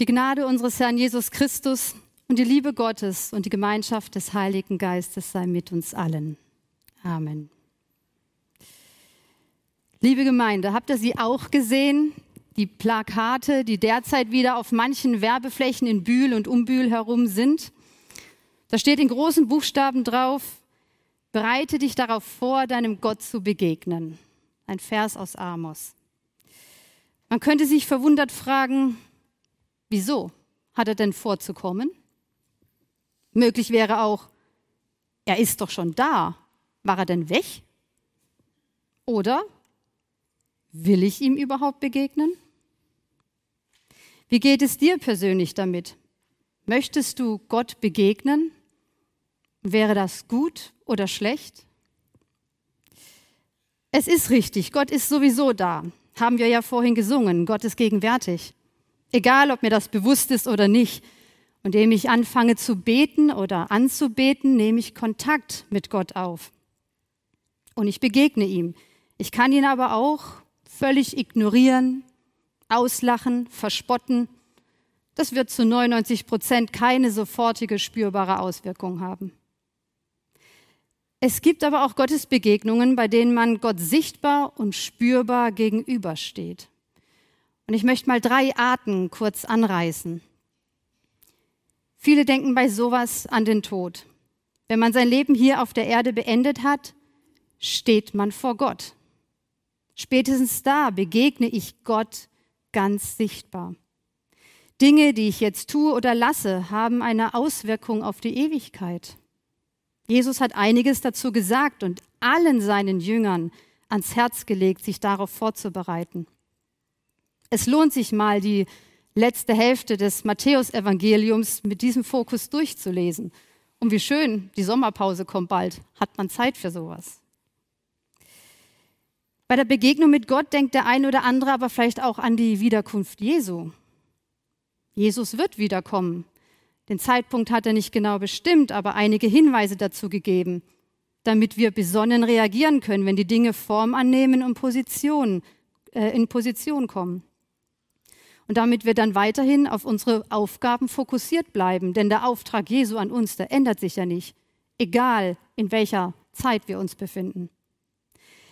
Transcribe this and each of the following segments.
Die Gnade unseres Herrn Jesus Christus und die Liebe Gottes und die Gemeinschaft des Heiligen Geistes sei mit uns allen. Amen. Liebe Gemeinde, habt ihr sie auch gesehen? Die Plakate, die derzeit wieder auf manchen Werbeflächen in Bühl und um Bühl herum sind. Da steht in großen Buchstaben drauf, bereite dich darauf vor, deinem Gott zu begegnen. Ein Vers aus Amos. Man könnte sich verwundert fragen, Wieso hat er denn vorzukommen? Möglich wäre auch, er ist doch schon da. War er denn weg? Oder will ich ihm überhaupt begegnen? Wie geht es dir persönlich damit? Möchtest du Gott begegnen? Wäre das gut oder schlecht? Es ist richtig, Gott ist sowieso da. Haben wir ja vorhin gesungen, Gott ist gegenwärtig egal ob mir das bewusst ist oder nicht. Und indem ich anfange zu beten oder anzubeten, nehme ich Kontakt mit Gott auf. Und ich begegne ihm. Ich kann ihn aber auch völlig ignorieren, auslachen, verspotten. Das wird zu 99 Prozent keine sofortige spürbare Auswirkung haben. Es gibt aber auch Gottesbegegnungen, bei denen man Gott sichtbar und spürbar gegenübersteht. Und ich möchte mal drei Arten kurz anreißen. Viele denken bei sowas an den Tod. Wenn man sein Leben hier auf der Erde beendet hat, steht man vor Gott. Spätestens da begegne ich Gott ganz sichtbar. Dinge, die ich jetzt tue oder lasse, haben eine Auswirkung auf die Ewigkeit. Jesus hat einiges dazu gesagt und allen seinen Jüngern ans Herz gelegt, sich darauf vorzubereiten. Es lohnt sich mal, die letzte Hälfte des Matthäusevangeliums mit diesem Fokus durchzulesen. Und wie schön, die Sommerpause kommt bald, hat man Zeit für sowas. Bei der Begegnung mit Gott denkt der eine oder andere aber vielleicht auch an die Wiederkunft Jesu. Jesus wird wiederkommen. Den Zeitpunkt hat er nicht genau bestimmt, aber einige Hinweise dazu gegeben, damit wir besonnen reagieren können, wenn die Dinge Form annehmen und Position, äh, in Position kommen und damit wir dann weiterhin auf unsere Aufgaben fokussiert bleiben. Denn der Auftrag Jesu an uns, der ändert sich ja nicht, egal in welcher Zeit wir uns befinden.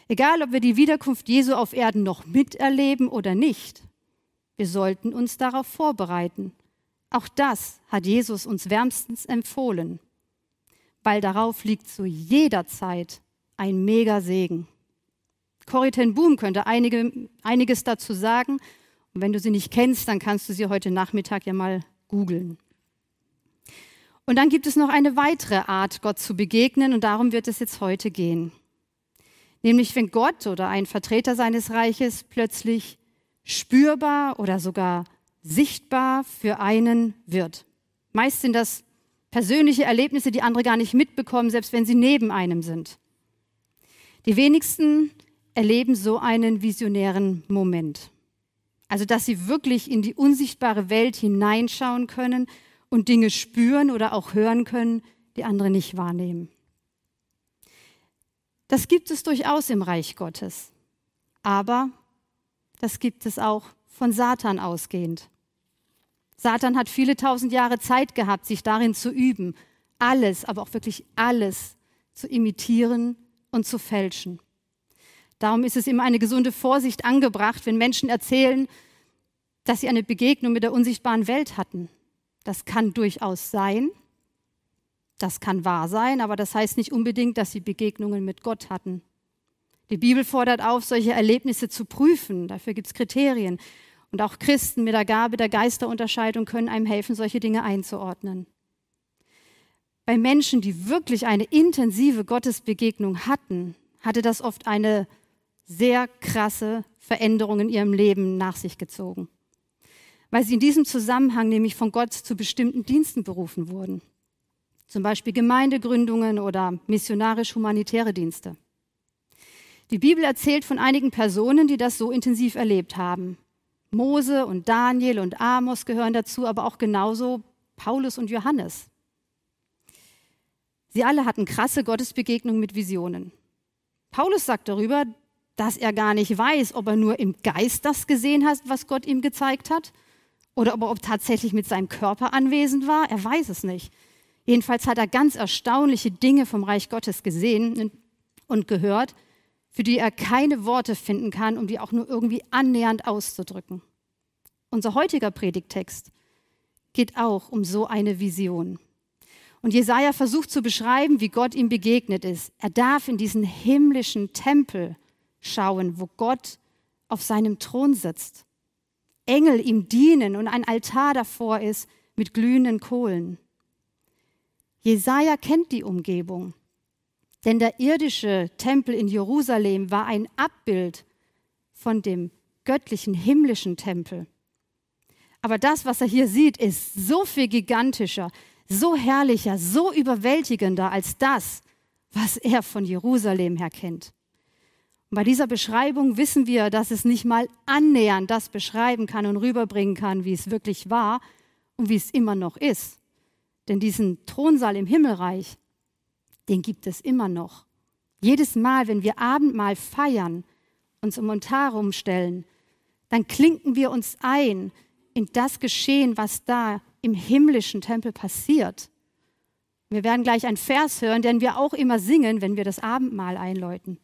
Egal, ob wir die Wiederkunft Jesu auf Erden noch miterleben oder nicht, wir sollten uns darauf vorbereiten. Auch das hat Jesus uns wärmstens empfohlen, weil darauf liegt zu jeder Zeit ein Mega-Segen. Corrie ten Boom könnte einige, einiges dazu sagen und wenn du sie nicht kennst, dann kannst du sie heute Nachmittag ja mal googeln. Und dann gibt es noch eine weitere Art, Gott zu begegnen, und darum wird es jetzt heute gehen. Nämlich wenn Gott oder ein Vertreter seines Reiches plötzlich spürbar oder sogar sichtbar für einen wird. Meist sind das persönliche Erlebnisse, die andere gar nicht mitbekommen, selbst wenn sie neben einem sind. Die wenigsten erleben so einen visionären Moment. Also, dass sie wirklich in die unsichtbare Welt hineinschauen können und Dinge spüren oder auch hören können, die andere nicht wahrnehmen. Das gibt es durchaus im Reich Gottes. Aber das gibt es auch von Satan ausgehend. Satan hat viele tausend Jahre Zeit gehabt, sich darin zu üben, alles, aber auch wirklich alles zu imitieren und zu fälschen. Darum ist es immer eine gesunde Vorsicht angebracht, wenn Menschen erzählen, dass sie eine Begegnung mit der unsichtbaren Welt hatten. Das kann durchaus sein, das kann wahr sein, aber das heißt nicht unbedingt, dass sie Begegnungen mit Gott hatten. Die Bibel fordert auf, solche Erlebnisse zu prüfen. Dafür gibt es Kriterien. Und auch Christen mit der Gabe der Geisterunterscheidung können einem helfen, solche Dinge einzuordnen. Bei Menschen, die wirklich eine intensive Gottesbegegnung hatten, hatte das oft eine sehr krasse Veränderung in ihrem Leben nach sich gezogen, weil sie in diesem Zusammenhang nämlich von Gott zu bestimmten Diensten berufen wurden, zum Beispiel Gemeindegründungen oder missionarisch-humanitäre Dienste. Die Bibel erzählt von einigen Personen, die das so intensiv erlebt haben. Mose und Daniel und Amos gehören dazu, aber auch genauso Paulus und Johannes. Sie alle hatten krasse Gottesbegegnungen mit Visionen. Paulus sagt darüber, dass er gar nicht weiß, ob er nur im Geist das gesehen hat, was Gott ihm gezeigt hat, oder ob er tatsächlich mit seinem Körper anwesend war. Er weiß es nicht. Jedenfalls hat er ganz erstaunliche Dinge vom Reich Gottes gesehen und gehört, für die er keine Worte finden kann, um die auch nur irgendwie annähernd auszudrücken. Unser heutiger Predigtext geht auch um so eine Vision. Und Jesaja versucht zu beschreiben, wie Gott ihm begegnet ist. Er darf in diesen himmlischen Tempel schauen, wo Gott auf seinem Thron sitzt. Engel ihm dienen und ein Altar davor ist mit glühenden Kohlen. Jesaja kennt die Umgebung, denn der irdische Tempel in Jerusalem war ein Abbild von dem göttlichen himmlischen Tempel. Aber das, was er hier sieht, ist so viel gigantischer, so herrlicher, so überwältigender als das, was er von Jerusalem her kennt. Bei dieser Beschreibung wissen wir, dass es nicht mal annähernd das beschreiben kann und rüberbringen kann, wie es wirklich war und wie es immer noch ist. Denn diesen Thronsaal im Himmelreich, den gibt es immer noch. Jedes Mal, wenn wir Abendmahl feiern, uns um Altar rumstellen, dann klinken wir uns ein in das Geschehen, was da im himmlischen Tempel passiert. Wir werden gleich einen Vers hören, den wir auch immer singen, wenn wir das Abendmahl einläuten.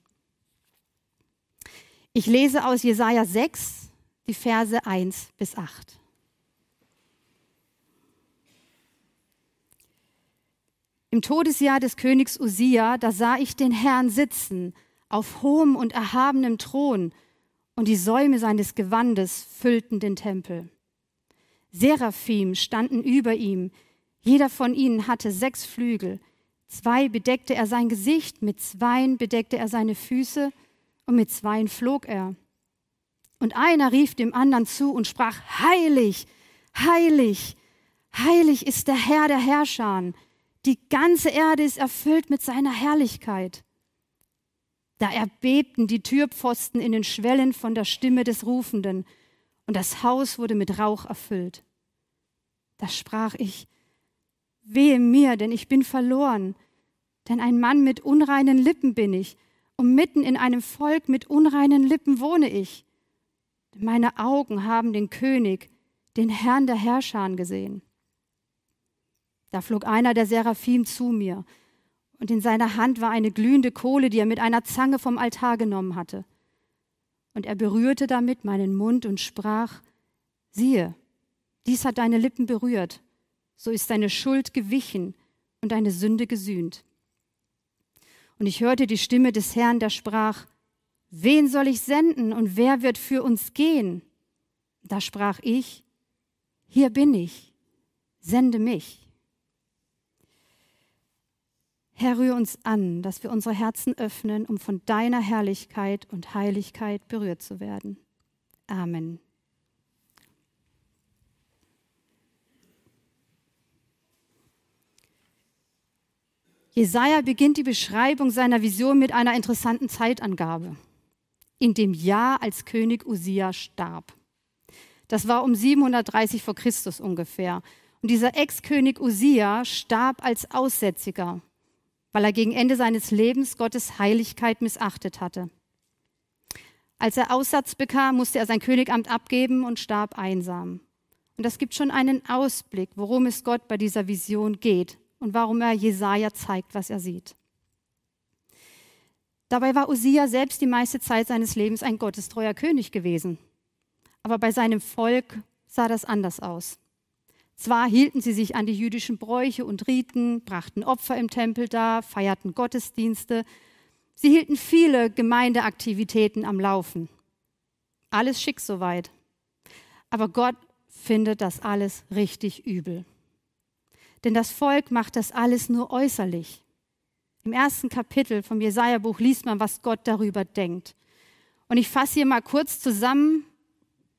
Ich lese aus Jesaja 6 die Verse 1 bis 8. Im Todesjahr des Königs Usia, da sah ich den Herrn sitzen auf hohem und erhabenem Thron, und die Säume seines Gewandes füllten den Tempel. Seraphim standen über ihm. Jeder von ihnen hatte sechs Flügel. Zwei bedeckte er sein Gesicht, mit zweien bedeckte er seine Füße und mit zweien flog er. Und einer rief dem anderen zu und sprach, Heilig, heilig, heilig ist der Herr der Herrscher. Die ganze Erde ist erfüllt mit seiner Herrlichkeit. Da erbebten die Türpfosten in den Schwellen von der Stimme des Rufenden und das Haus wurde mit Rauch erfüllt. Da sprach ich, wehe mir, denn ich bin verloren, denn ein Mann mit unreinen Lippen bin ich, und mitten in einem Volk mit unreinen Lippen wohne ich. Meine Augen haben den König, den Herrn der Herrscher gesehen. Da flog einer der Seraphim zu mir, und in seiner Hand war eine glühende Kohle, die er mit einer Zange vom Altar genommen hatte. Und er berührte damit meinen Mund und sprach, siehe, dies hat deine Lippen berührt, so ist deine Schuld gewichen und deine Sünde gesühnt. Und ich hörte die Stimme des Herrn, der sprach, wen soll ich senden und wer wird für uns gehen? Da sprach ich, hier bin ich, sende mich. Herr, rühre uns an, dass wir unsere Herzen öffnen, um von deiner Herrlichkeit und Heiligkeit berührt zu werden. Amen. Jesaja beginnt die Beschreibung seiner Vision mit einer interessanten Zeitangabe. In dem Jahr, als König Usia starb. Das war um 730 vor Christus ungefähr. Und dieser Ex-König Usia starb als Aussätziger weil er gegen Ende seines Lebens Gottes Heiligkeit missachtet hatte. Als er Aussatz bekam, musste er sein Königamt abgeben und starb einsam. Und das gibt schon einen Ausblick, worum es Gott bei dieser Vision geht und warum er Jesaja zeigt, was er sieht. Dabei war Usia selbst die meiste Zeit seines Lebens ein gottestreuer König gewesen. Aber bei seinem Volk sah das anders aus. Zwar hielten sie sich an die jüdischen Bräuche und Riten, brachten Opfer im Tempel dar, feierten Gottesdienste, sie hielten viele Gemeindeaktivitäten am Laufen. Alles schick soweit. Aber Gott findet das alles richtig übel. Denn das Volk macht das alles nur äußerlich. Im ersten Kapitel vom Jesaja-Buch liest man, was Gott darüber denkt. Und ich fasse hier mal kurz zusammen,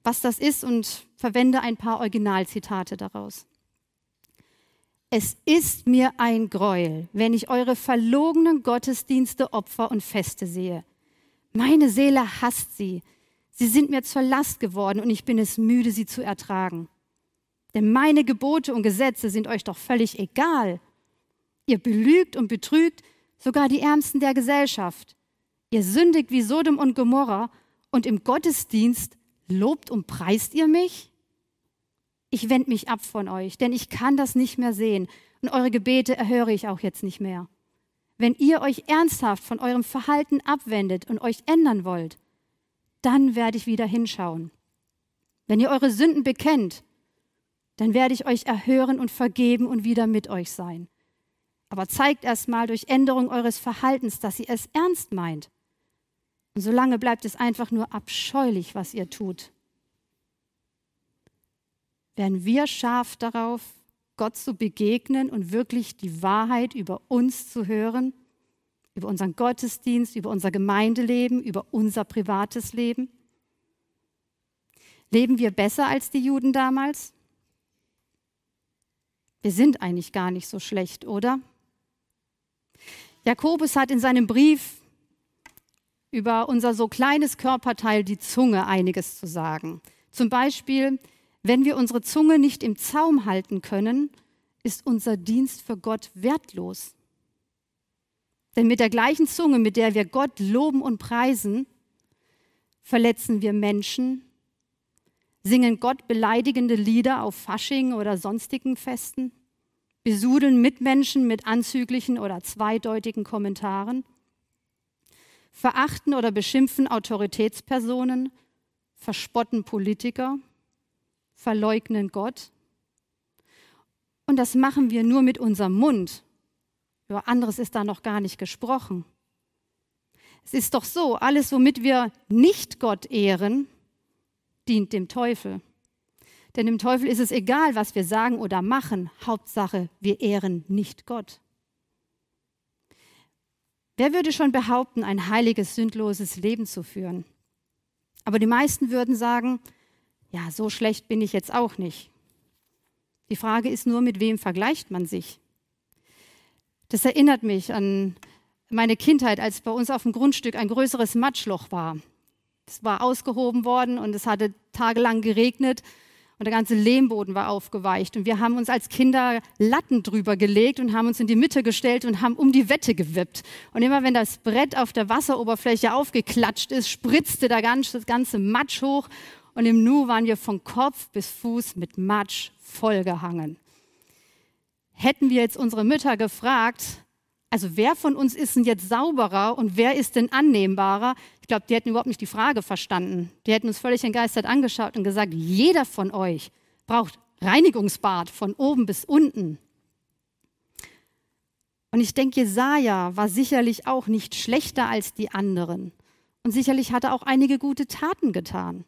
was das ist und verwende ein paar Originalzitate daraus. Es ist mir ein Greuel, wenn ich eure verlogenen Gottesdienste, Opfer und Feste sehe. Meine Seele hasst sie. Sie sind mir zur Last geworden und ich bin es müde, sie zu ertragen. Denn meine Gebote und Gesetze sind euch doch völlig egal. Ihr belügt und betrügt sogar die Ärmsten der Gesellschaft. Ihr sündigt wie Sodom und Gomorra und im Gottesdienst Lobt und preist ihr mich? ich wende mich ab von euch, denn ich kann das nicht mehr sehen und eure Gebete erhöre ich auch jetzt nicht mehr. Wenn ihr euch ernsthaft von eurem Verhalten abwendet und euch ändern wollt, dann werde ich wieder hinschauen. Wenn ihr eure Sünden bekennt, dann werde ich euch erhören und vergeben und wieder mit euch sein. Aber zeigt erstmal durch Änderung eures Verhaltens, dass ihr es ernst meint. Und solange bleibt es einfach nur abscheulich, was ihr tut. Werden wir scharf darauf, Gott zu begegnen und wirklich die Wahrheit über uns zu hören, über unseren Gottesdienst, über unser Gemeindeleben, über unser privates Leben? Leben wir besser als die Juden damals? Wir sind eigentlich gar nicht so schlecht, oder? Jakobus hat in seinem Brief über unser so kleines Körperteil, die Zunge, einiges zu sagen. Zum Beispiel, wenn wir unsere Zunge nicht im Zaum halten können, ist unser Dienst für Gott wertlos. Denn mit der gleichen Zunge, mit der wir Gott loben und preisen, verletzen wir Menschen, singen Gott beleidigende Lieder auf Fasching oder sonstigen Festen, besudeln Mitmenschen mit anzüglichen oder zweideutigen Kommentaren, verachten oder beschimpfen Autoritätspersonen, verspotten Politiker, verleugnen Gott. Und das machen wir nur mit unserem Mund. Über anderes ist da noch gar nicht gesprochen. Es ist doch so, alles, womit wir nicht Gott ehren, dient dem Teufel. Denn dem Teufel ist es egal, was wir sagen oder machen. Hauptsache, wir ehren nicht Gott. Wer würde schon behaupten, ein heiliges, sündloses Leben zu führen? Aber die meisten würden sagen, ja, so schlecht bin ich jetzt auch nicht. Die Frage ist nur, mit wem vergleicht man sich? Das erinnert mich an meine Kindheit, als bei uns auf dem Grundstück ein größeres Matschloch war. Es war ausgehoben worden und es hatte tagelang geregnet und der ganze Lehmboden war aufgeweicht. Und wir haben uns als Kinder Latten drüber gelegt und haben uns in die Mitte gestellt und haben um die Wette gewippt. Und immer wenn das Brett auf der Wasseroberfläche aufgeklatscht ist, spritzte der ganze, das ganze Matsch hoch und im Nu waren wir von Kopf bis Fuß mit Matsch vollgehangen. Hätten wir jetzt unsere Mütter gefragt, also wer von uns ist denn jetzt sauberer und wer ist denn annehmbarer? Ich glaube, die hätten überhaupt nicht die Frage verstanden. Die hätten uns völlig entgeistert angeschaut und gesagt, jeder von euch braucht Reinigungsbad von oben bis unten. Und ich denke, Jesaja war sicherlich auch nicht schlechter als die anderen. Und sicherlich hat er auch einige gute Taten getan.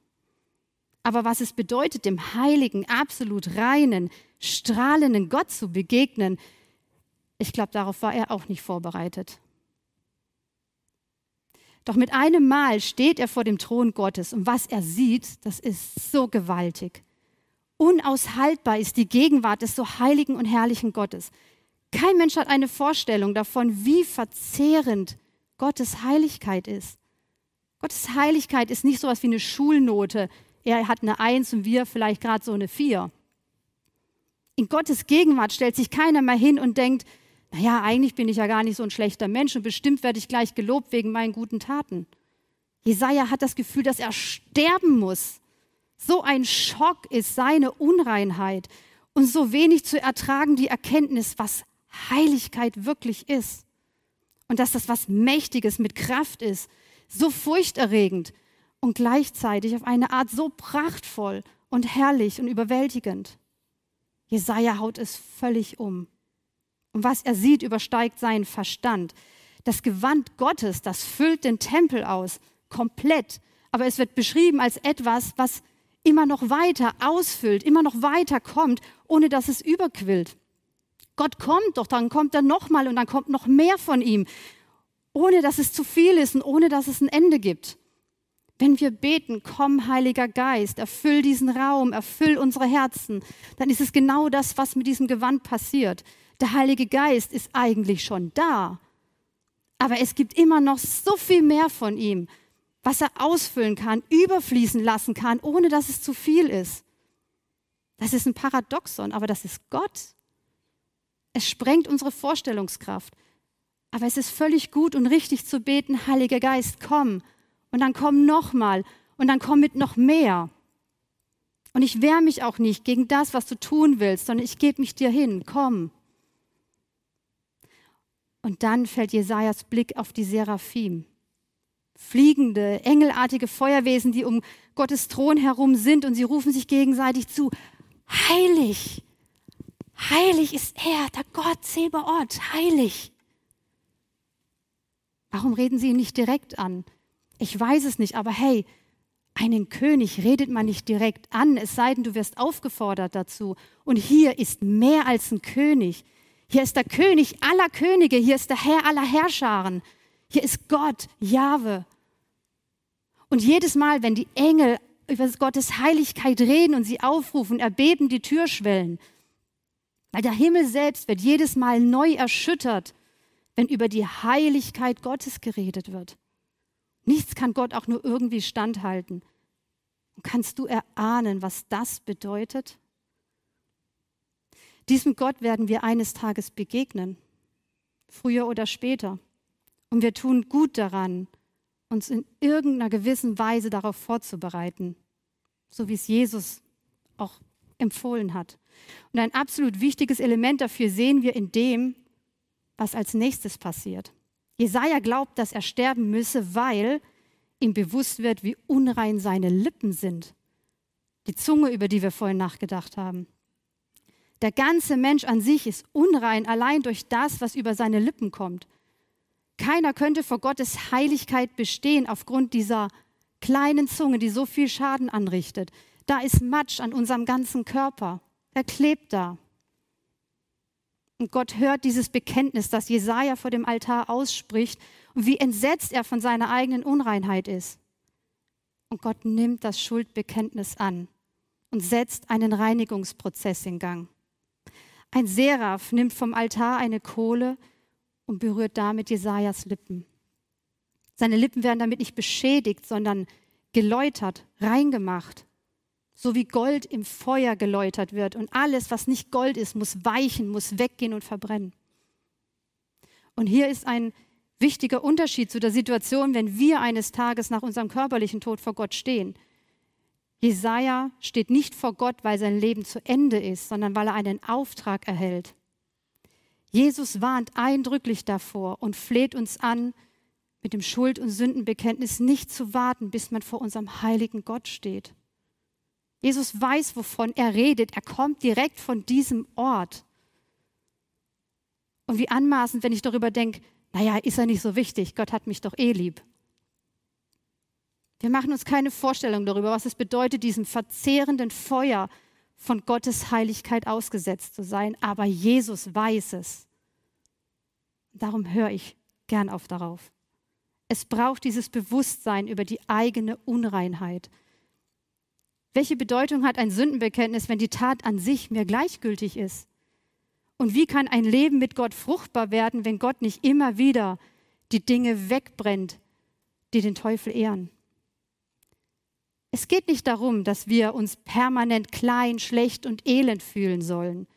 Aber was es bedeutet, dem heiligen, absolut reinen, strahlenden Gott zu begegnen, ich glaube, darauf war er auch nicht vorbereitet. Doch mit einem Mal steht er vor dem Thron Gottes und was er sieht, das ist so gewaltig. Unaushaltbar ist die Gegenwart des so heiligen und herrlichen Gottes. Kein Mensch hat eine Vorstellung davon, wie verzehrend Gottes Heiligkeit ist. Gottes Heiligkeit ist nicht so etwas wie eine Schulnote. Er hat eine Eins und wir vielleicht gerade so eine Vier. In Gottes Gegenwart stellt sich keiner mehr hin und denkt, naja, eigentlich bin ich ja gar nicht so ein schlechter Mensch und bestimmt werde ich gleich gelobt wegen meinen guten Taten. Jesaja hat das Gefühl, dass er sterben muss. So ein Schock ist seine Unreinheit und so wenig zu ertragen die Erkenntnis, was Heiligkeit wirklich ist. Und dass das was Mächtiges mit Kraft ist, so furchterregend und gleichzeitig auf eine Art so prachtvoll und herrlich und überwältigend. Jesaja haut es völlig um. Und was er sieht, übersteigt seinen Verstand. Das Gewand Gottes, das füllt den Tempel aus, komplett. Aber es wird beschrieben als etwas, was immer noch weiter ausfüllt, immer noch weiter kommt, ohne dass es überquillt. Gott kommt doch, dann kommt er nochmal und dann kommt noch mehr von ihm, ohne dass es zu viel ist und ohne dass es ein Ende gibt. Wenn wir beten, komm, Heiliger Geist, erfüll diesen Raum, erfüll unsere Herzen, dann ist es genau das, was mit diesem Gewand passiert. Der Heilige Geist ist eigentlich schon da. Aber es gibt immer noch so viel mehr von ihm, was er ausfüllen kann, überfließen lassen kann, ohne dass es zu viel ist. Das ist ein Paradoxon, aber das ist Gott. Es sprengt unsere Vorstellungskraft. Aber es ist völlig gut und richtig zu beten, Heiliger Geist, komm. Und dann komm nochmal. Und dann komm mit noch mehr. Und ich wehre mich auch nicht gegen das, was du tun willst, sondern ich gebe mich dir hin. Komm. Und dann fällt Jesajas Blick auf die Seraphim. Fliegende, engelartige Feuerwesen, die um Gottes Thron herum sind und sie rufen sich gegenseitig zu. Heilig, heilig ist er, der Gott Zebaoth, heilig. Warum reden sie ihn nicht direkt an? Ich weiß es nicht, aber hey, einen König redet man nicht direkt an, es sei denn, du wirst aufgefordert dazu. Und hier ist mehr als ein König. Hier ist der König aller Könige, hier ist der Herr aller Herrscharen. Hier ist Gott, Jahwe. Und jedes Mal, wenn die Engel über Gottes Heiligkeit reden und sie aufrufen, erbeben die Türschwellen. Weil der Himmel selbst wird jedes Mal neu erschüttert, wenn über die Heiligkeit Gottes geredet wird. Nichts kann Gott auch nur irgendwie standhalten. Kannst du erahnen, was das bedeutet? Diesem Gott werden wir eines Tages begegnen, früher oder später. Und wir tun gut daran, uns in irgendeiner gewissen Weise darauf vorzubereiten, so wie es Jesus auch empfohlen hat. Und ein absolut wichtiges Element dafür sehen wir in dem, was als nächstes passiert. Jesaja glaubt, dass er sterben müsse, weil ihm bewusst wird, wie unrein seine Lippen sind. Die Zunge, über die wir vorhin nachgedacht haben. Der ganze Mensch an sich ist unrein allein durch das, was über seine Lippen kommt. Keiner könnte vor Gottes Heiligkeit bestehen aufgrund dieser kleinen Zunge, die so viel Schaden anrichtet. Da ist Matsch an unserem ganzen Körper. Er klebt da. Und Gott hört dieses Bekenntnis, das Jesaja vor dem Altar ausspricht und wie entsetzt er von seiner eigenen Unreinheit ist. Und Gott nimmt das Schuldbekenntnis an und setzt einen Reinigungsprozess in Gang. Ein Seraph nimmt vom Altar eine Kohle und berührt damit Jesajas Lippen. Seine Lippen werden damit nicht beschädigt, sondern geläutert, reingemacht. So wie Gold im Feuer geläutert wird und alles, was nicht Gold ist, muss weichen, muss weggehen und verbrennen. Und hier ist ein wichtiger Unterschied zu der Situation, wenn wir eines Tages nach unserem körperlichen Tod vor Gott stehen. Jesaja steht nicht vor Gott, weil sein Leben zu Ende ist, sondern weil er einen Auftrag erhält. Jesus warnt eindrücklich davor und fleht uns an, mit dem Schuld- und Sündenbekenntnis nicht zu warten, bis man vor unserem heiligen Gott steht. Jesus weiß, wovon er redet. Er kommt direkt von diesem Ort. Und wie anmaßend, wenn ich darüber denke, naja, ist er nicht so wichtig, Gott hat mich doch eh lieb. Wir machen uns keine Vorstellung darüber, was es bedeutet, diesem verzehrenden Feuer von Gottes Heiligkeit ausgesetzt zu sein. Aber Jesus weiß es. Darum höre ich gern auf darauf. Es braucht dieses Bewusstsein über die eigene Unreinheit. Welche Bedeutung hat ein Sündenbekenntnis, wenn die Tat an sich mir gleichgültig ist? Und wie kann ein Leben mit Gott fruchtbar werden, wenn Gott nicht immer wieder die Dinge wegbrennt, die den Teufel ehren? Es geht nicht darum, dass wir uns permanent klein, schlecht und elend fühlen sollen,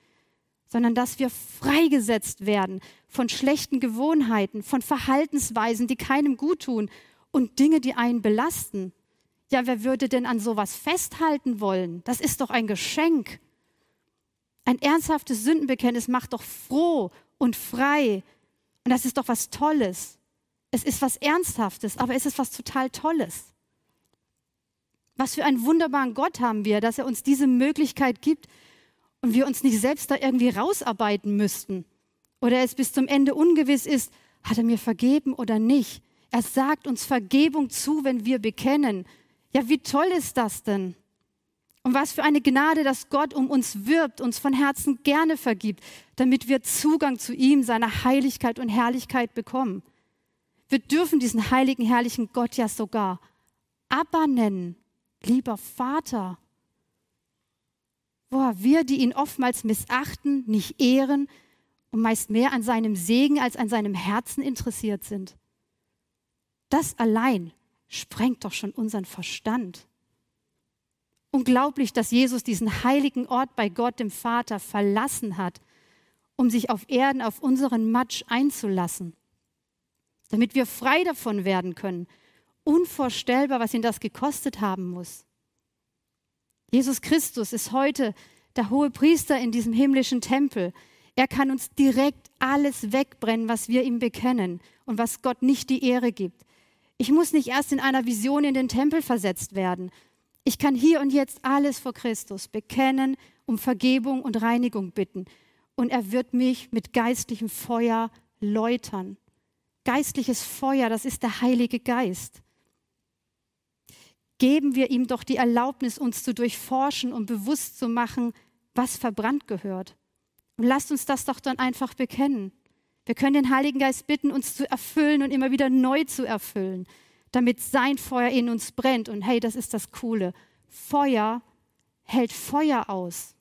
sondern dass wir freigesetzt werden von schlechten Gewohnheiten, von Verhaltensweisen, die keinem gut tun und Dinge, die einen belasten. Ja, wer würde denn an sowas festhalten wollen? Das ist doch ein Geschenk. Ein ernsthaftes Sündenbekenntnis macht doch froh und frei. Und das ist doch was Tolles. Es ist was Ernsthaftes, aber es ist was total Tolles. Was für einen wunderbaren Gott haben wir, dass er uns diese Möglichkeit gibt und wir uns nicht selbst da irgendwie rausarbeiten müssten. Oder es bis zum Ende ungewiss ist, hat er mir vergeben oder nicht. Er sagt uns Vergebung zu, wenn wir bekennen. Ja, wie toll ist das denn? Und was für eine Gnade, dass Gott um uns wirbt, uns von Herzen gerne vergibt, damit wir Zugang zu ihm, seiner Heiligkeit und Herrlichkeit bekommen. Wir dürfen diesen heiligen, herrlichen Gott ja sogar Abba nennen lieber Vater. Boah, wir, die ihn oftmals missachten, nicht ehren und meist mehr an seinem Segen als an seinem Herzen interessiert sind. Das allein sprengt doch schon unseren Verstand. Unglaublich, dass Jesus diesen heiligen Ort bei Gott dem Vater verlassen hat, um sich auf Erden auf unseren Matsch einzulassen, damit wir frei davon werden können Unvorstellbar, was ihn das gekostet haben muss. Jesus Christus ist heute der hohe Priester in diesem himmlischen Tempel. Er kann uns direkt alles wegbrennen, was wir ihm bekennen und was Gott nicht die Ehre gibt. Ich muss nicht erst in einer Vision in den Tempel versetzt werden. Ich kann hier und jetzt alles vor Christus bekennen, um Vergebung und Reinigung bitten. Und er wird mich mit geistlichem Feuer läutern. Geistliches Feuer, das ist der Heilige Geist. Geben wir ihm doch die Erlaubnis, uns zu durchforschen und bewusst zu machen, was verbrannt gehört. Und lasst uns das doch dann einfach bekennen. Wir können den Heiligen Geist bitten, uns zu erfüllen und immer wieder neu zu erfüllen, damit sein Feuer in uns brennt. Und hey, das ist das Coole. Feuer hält Feuer aus.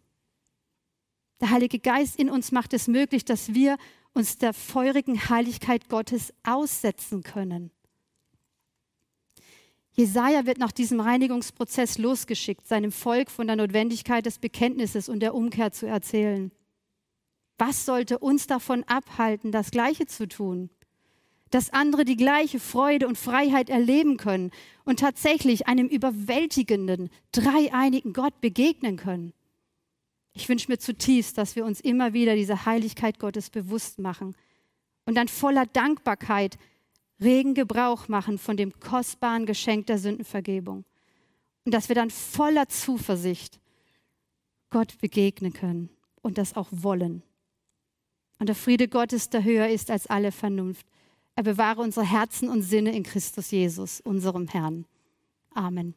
Der Heilige Geist in uns macht es möglich, dass wir uns der feurigen Heiligkeit Gottes aussetzen können. Jesaja wird nach diesem Reinigungsprozess losgeschickt, seinem Volk von der Notwendigkeit des Bekenntnisses und der Umkehr zu erzählen. Was sollte uns davon abhalten, das Gleiche zu tun? Dass andere die gleiche Freude und Freiheit erleben können und tatsächlich einem überwältigenden, dreieinigen Gott begegnen können. Ich wünsche mir zutiefst, dass wir uns immer wieder diese Heiligkeit Gottes bewusst machen und dann voller Dankbarkeit regen Gebrauch machen von dem kostbaren Geschenk der Sündenvergebung. Und dass wir dann voller Zuversicht Gott begegnen können und das auch wollen. Und der Friede Gottes, der höher ist als alle Vernunft. Er bewahre unsere Herzen und Sinne in Christus Jesus, unserem Herrn. Amen.